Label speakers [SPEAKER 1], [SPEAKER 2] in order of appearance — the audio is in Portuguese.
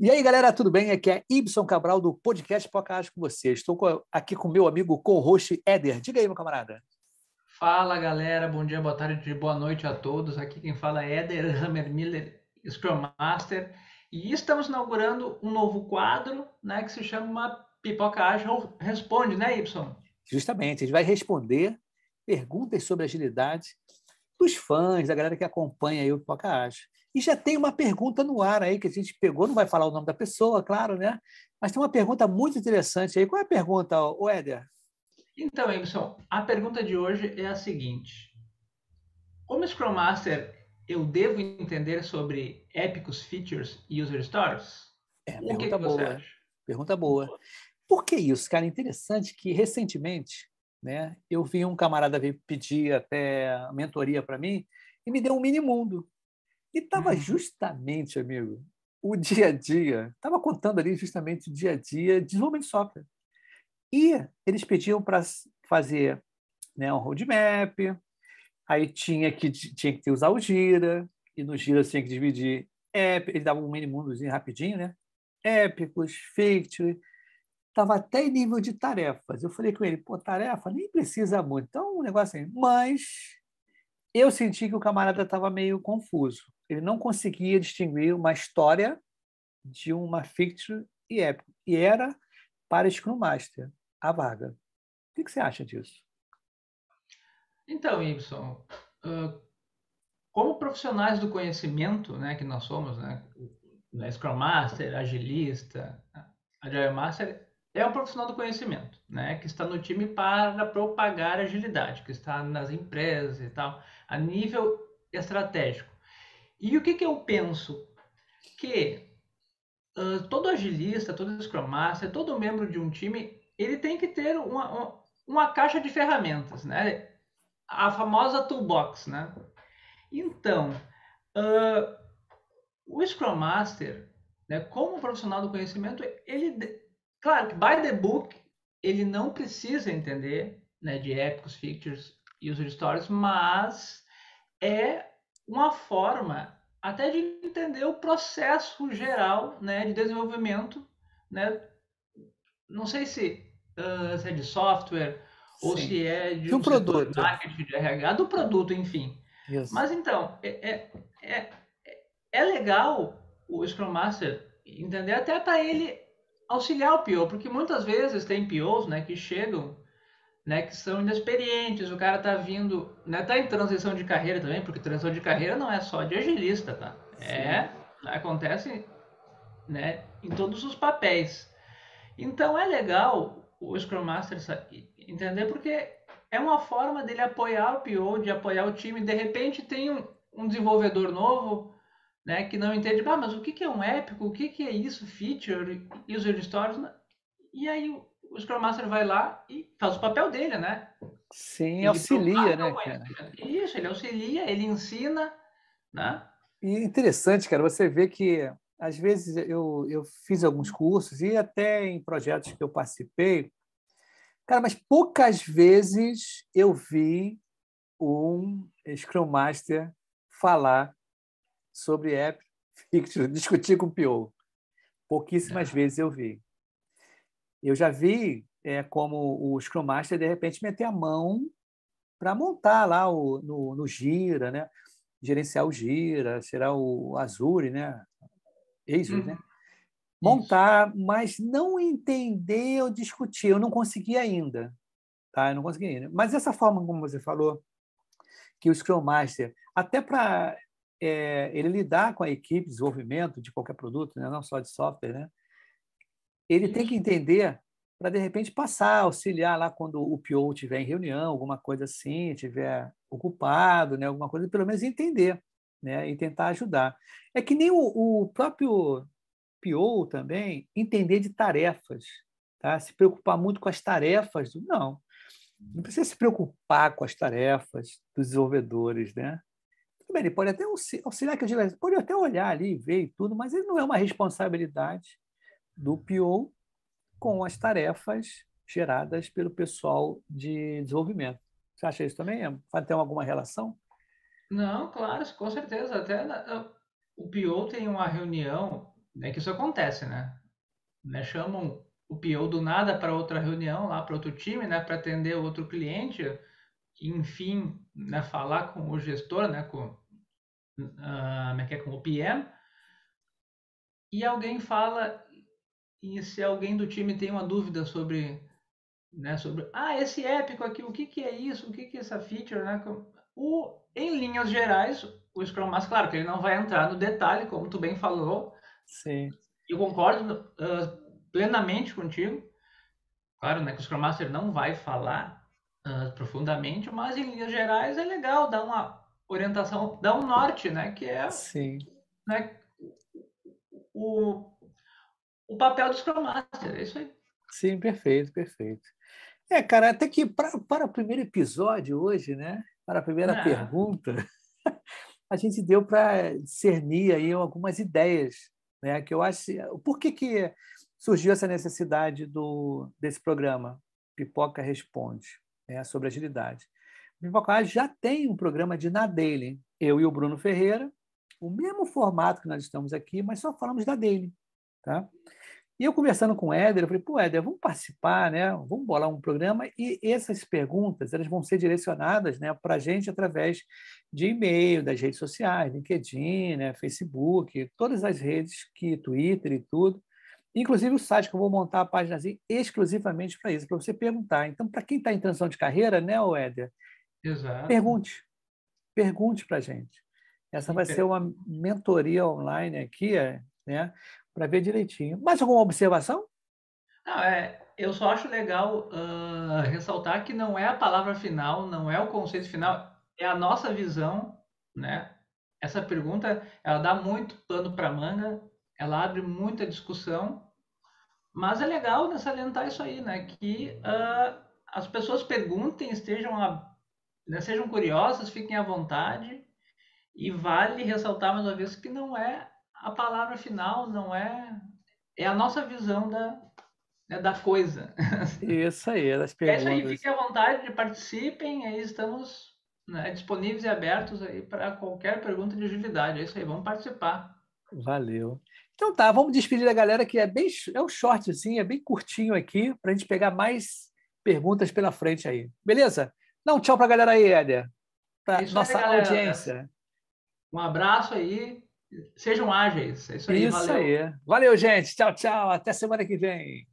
[SPEAKER 1] E aí, galera, tudo bem? Aqui é Ibson Cabral do podcast Podcast com você. Estou aqui com meu amigo co-host Éder. Diga aí, meu camarada.
[SPEAKER 2] Fala, galera. Bom dia, boa tarde, boa noite a todos. Aqui quem fala é Éder Hammer Miller, Scrum Master. E estamos inaugurando um novo quadro, né, que se chama Pipoca Ágil Responde, né, Ibson?
[SPEAKER 1] Justamente. A gente vai responder perguntas sobre agilidade dos fãs, da galera que acompanha aí o Pipoca Ágil. E já tem uma pergunta no ar aí que a gente pegou, não vai falar o nome da pessoa, claro, né? Mas tem uma pergunta muito interessante aí. Qual é a pergunta, Éder?
[SPEAKER 2] Então, Emerson, a pergunta de hoje é a seguinte: Como Scrum Master, eu devo entender sobre épicos features e user stories?
[SPEAKER 1] É, o pergunta que boa. Acha? Pergunta boa. Por que isso, cara? Interessante que recentemente, né, eu vi um camarada pedir até mentoria para mim e me deu um mini mundo. E estava uhum. justamente, amigo, o dia a dia, estava contando ali justamente o dia a dia de desenvolvimento de software. E eles pediam para fazer né, um roadmap, aí tinha que, tinha que usar o Gira, e no Gira tinha que dividir app, ele dava um mini mundozinho rapidinho, né? Épicos, feature, estava até em nível de tarefas. Eu falei com ele, pô, tarefa nem precisa muito. Então, um negócio assim, mas eu senti que o camarada estava meio confuso. Ele não conseguia distinguir uma história de uma fiction e épico. E era para Scrum Master a vaga. O que você acha disso?
[SPEAKER 2] Então, Ibson, como profissionais do conhecimento, né, que nós somos, né, Scrum Master, Agilista, Agile Master, é um profissional do conhecimento, né, que está no time para propagar agilidade, que está nas empresas e tal, a nível estratégico. E o que, que eu penso? Que uh, todo agilista, todo Scrum Master, todo membro de um time, ele tem que ter uma, uma, uma caixa de ferramentas, né? A famosa toolbox, né? Então, uh, o Scrum Master, né, como profissional do conhecimento, ele, claro que by the book, ele não precisa entender né, de épicos, features, user stories, mas é uma forma até de entender o processo geral né, de desenvolvimento, né? não sei se, uh, se é de software Sim. ou se é de,
[SPEAKER 1] de um, produto,
[SPEAKER 2] marketing, de RH, do produto, enfim. Isso. Mas então, é, é, é, é legal o Scrum Master entender até para ele auxiliar o PO, porque muitas vezes tem POs né, que chegam né, que são inexperientes, o cara tá vindo, né, tá em transição de carreira também, porque transição de carreira não é só de agilista, tá? É, acontece, né, em todos os papéis. Então é legal o Scrum Master entender porque é uma forma dele apoiar o PO, de apoiar o time. De repente tem um, um desenvolvedor novo, né, que não entende, ah, mas o que, que é um épico, o que, que é isso, feature, user stories, e aí o Scrum Master vai lá e faz o papel dele, né?
[SPEAKER 1] Sim, ele auxilia, né, cara?
[SPEAKER 2] Isso, ele auxilia, ele ensina, né?
[SPEAKER 1] E interessante, cara, você vê que às vezes eu, eu fiz alguns cursos e até em projetos que eu participei, cara, mas poucas vezes eu vi um Scrum Master falar sobre app, discutir com o PO. Pouquíssimas é. vezes eu vi. Eu já vi é, como o Scrum Master, de repente, meter a mão para montar lá o, no, no Gira, né? gerenciar o Gira, será o Azure, né? Azure, né? Uhum. Montar, Isso. mas não entender ou discutir. Eu não consegui ainda. Tá? Eu não consegui ainda. Mas essa forma como você falou, que o Scrum Master, até para é, ele lidar com a equipe de desenvolvimento de qualquer produto, né? não só de software, né? Ele tem que entender para, de repente, passar, auxiliar lá quando o PO estiver em reunião, alguma coisa assim, estiver ocupado, né, alguma coisa, pelo menos entender né, e tentar ajudar. É que nem o, o próprio PO também entender de tarefas, tá? se preocupar muito com as tarefas. Não, não precisa se preocupar com as tarefas dos desenvolvedores, né? Ele pode até auxiliar, que eu digo, pode até olhar ali, ver e tudo, mas ele não é uma responsabilidade do PO com as tarefas geradas pelo pessoal de desenvolvimento. Você acha isso também? Ter alguma relação?
[SPEAKER 2] Não, claro, com certeza. Até na, o PO tem uma reunião é que isso acontece, né? né? Chamam o PO do nada para outra reunião, lá para outro time, né? Para atender outro cliente, enfim, né? falar com o gestor, né? Com, uh, com o PM. E alguém fala, e se alguém do time tem uma dúvida sobre, né? Sobre, ah, esse épico aqui, o que que é isso? O que que é essa feature, né? O, em linhas gerais, o Scrum Master, claro que ele não vai entrar no detalhe, como tu bem falou.
[SPEAKER 1] Sim.
[SPEAKER 2] Eu concordo uh, plenamente contigo. Claro, né, que o Scrum Master não vai falar uh, profundamente, mas em linhas gerais é legal dar uma orientação, dar um norte, né, que é
[SPEAKER 1] Sim.
[SPEAKER 2] Né, o, o papel do Scrum Master, é isso aí.
[SPEAKER 1] Sim, perfeito, perfeito. É, cara, até que pra, para o primeiro episódio hoje, né? Para a primeira é. pergunta, a gente deu para discernir aí algumas ideias, né? Que eu acho. Por que, que surgiu essa necessidade do, desse programa Pipoca Responde, né? sobre agilidade? O Pipoca já tem um programa de na daily, eu e o Bruno Ferreira, o mesmo formato que nós estamos aqui, mas só falamos da daily, tá? E eu conversando com o Éder, eu falei, pô, Éder, vamos participar, né? Vamos bolar um programa e essas perguntas elas vão ser direcionadas né, para a gente através de e-mail, das redes sociais, LinkedIn, né, Facebook, todas as redes, que Twitter e tudo. Inclusive o site que eu vou montar a página exclusivamente para isso, para você perguntar. Então, para quem está em transição de carreira, né, Éder?
[SPEAKER 2] Exato.
[SPEAKER 1] Pergunte. Pergunte para a gente. Essa vai ser uma mentoria online aqui, né? Para ver direitinho. Mais alguma observação?
[SPEAKER 2] É, eu só acho legal uh, ressaltar que não é a palavra final, não é o conceito final, é a nossa visão, né? Essa pergunta, ela dá muito pano para manga, ela abre muita discussão, mas é legal salientar isso aí, né? Que uh, as pessoas perguntem, estejam a, né, sejam curiosas, fiquem à vontade, e vale ressaltar mais uma vez que não é a palavra final não é. É a nossa visão da, né, da coisa.
[SPEAKER 1] Isso aí, das perguntas. É isso
[SPEAKER 2] aí, fiquem à vontade, participem, aí estamos né, disponíveis e abertos aí para qualquer pergunta de agilidade. É isso aí, vamos participar.
[SPEAKER 1] Valeu. Então tá, vamos despedir da galera que é bem é um short assim, é bem curtinho aqui para a gente pegar mais perguntas pela frente aí. Beleza? Dá um tchau para a galera aí, Éder. Para nossa aí, audiência.
[SPEAKER 2] Um abraço aí. Sejam ágeis. É isso aí. Isso valeu. aí.
[SPEAKER 1] Valeu, gente. Tchau, tchau. Até semana que vem.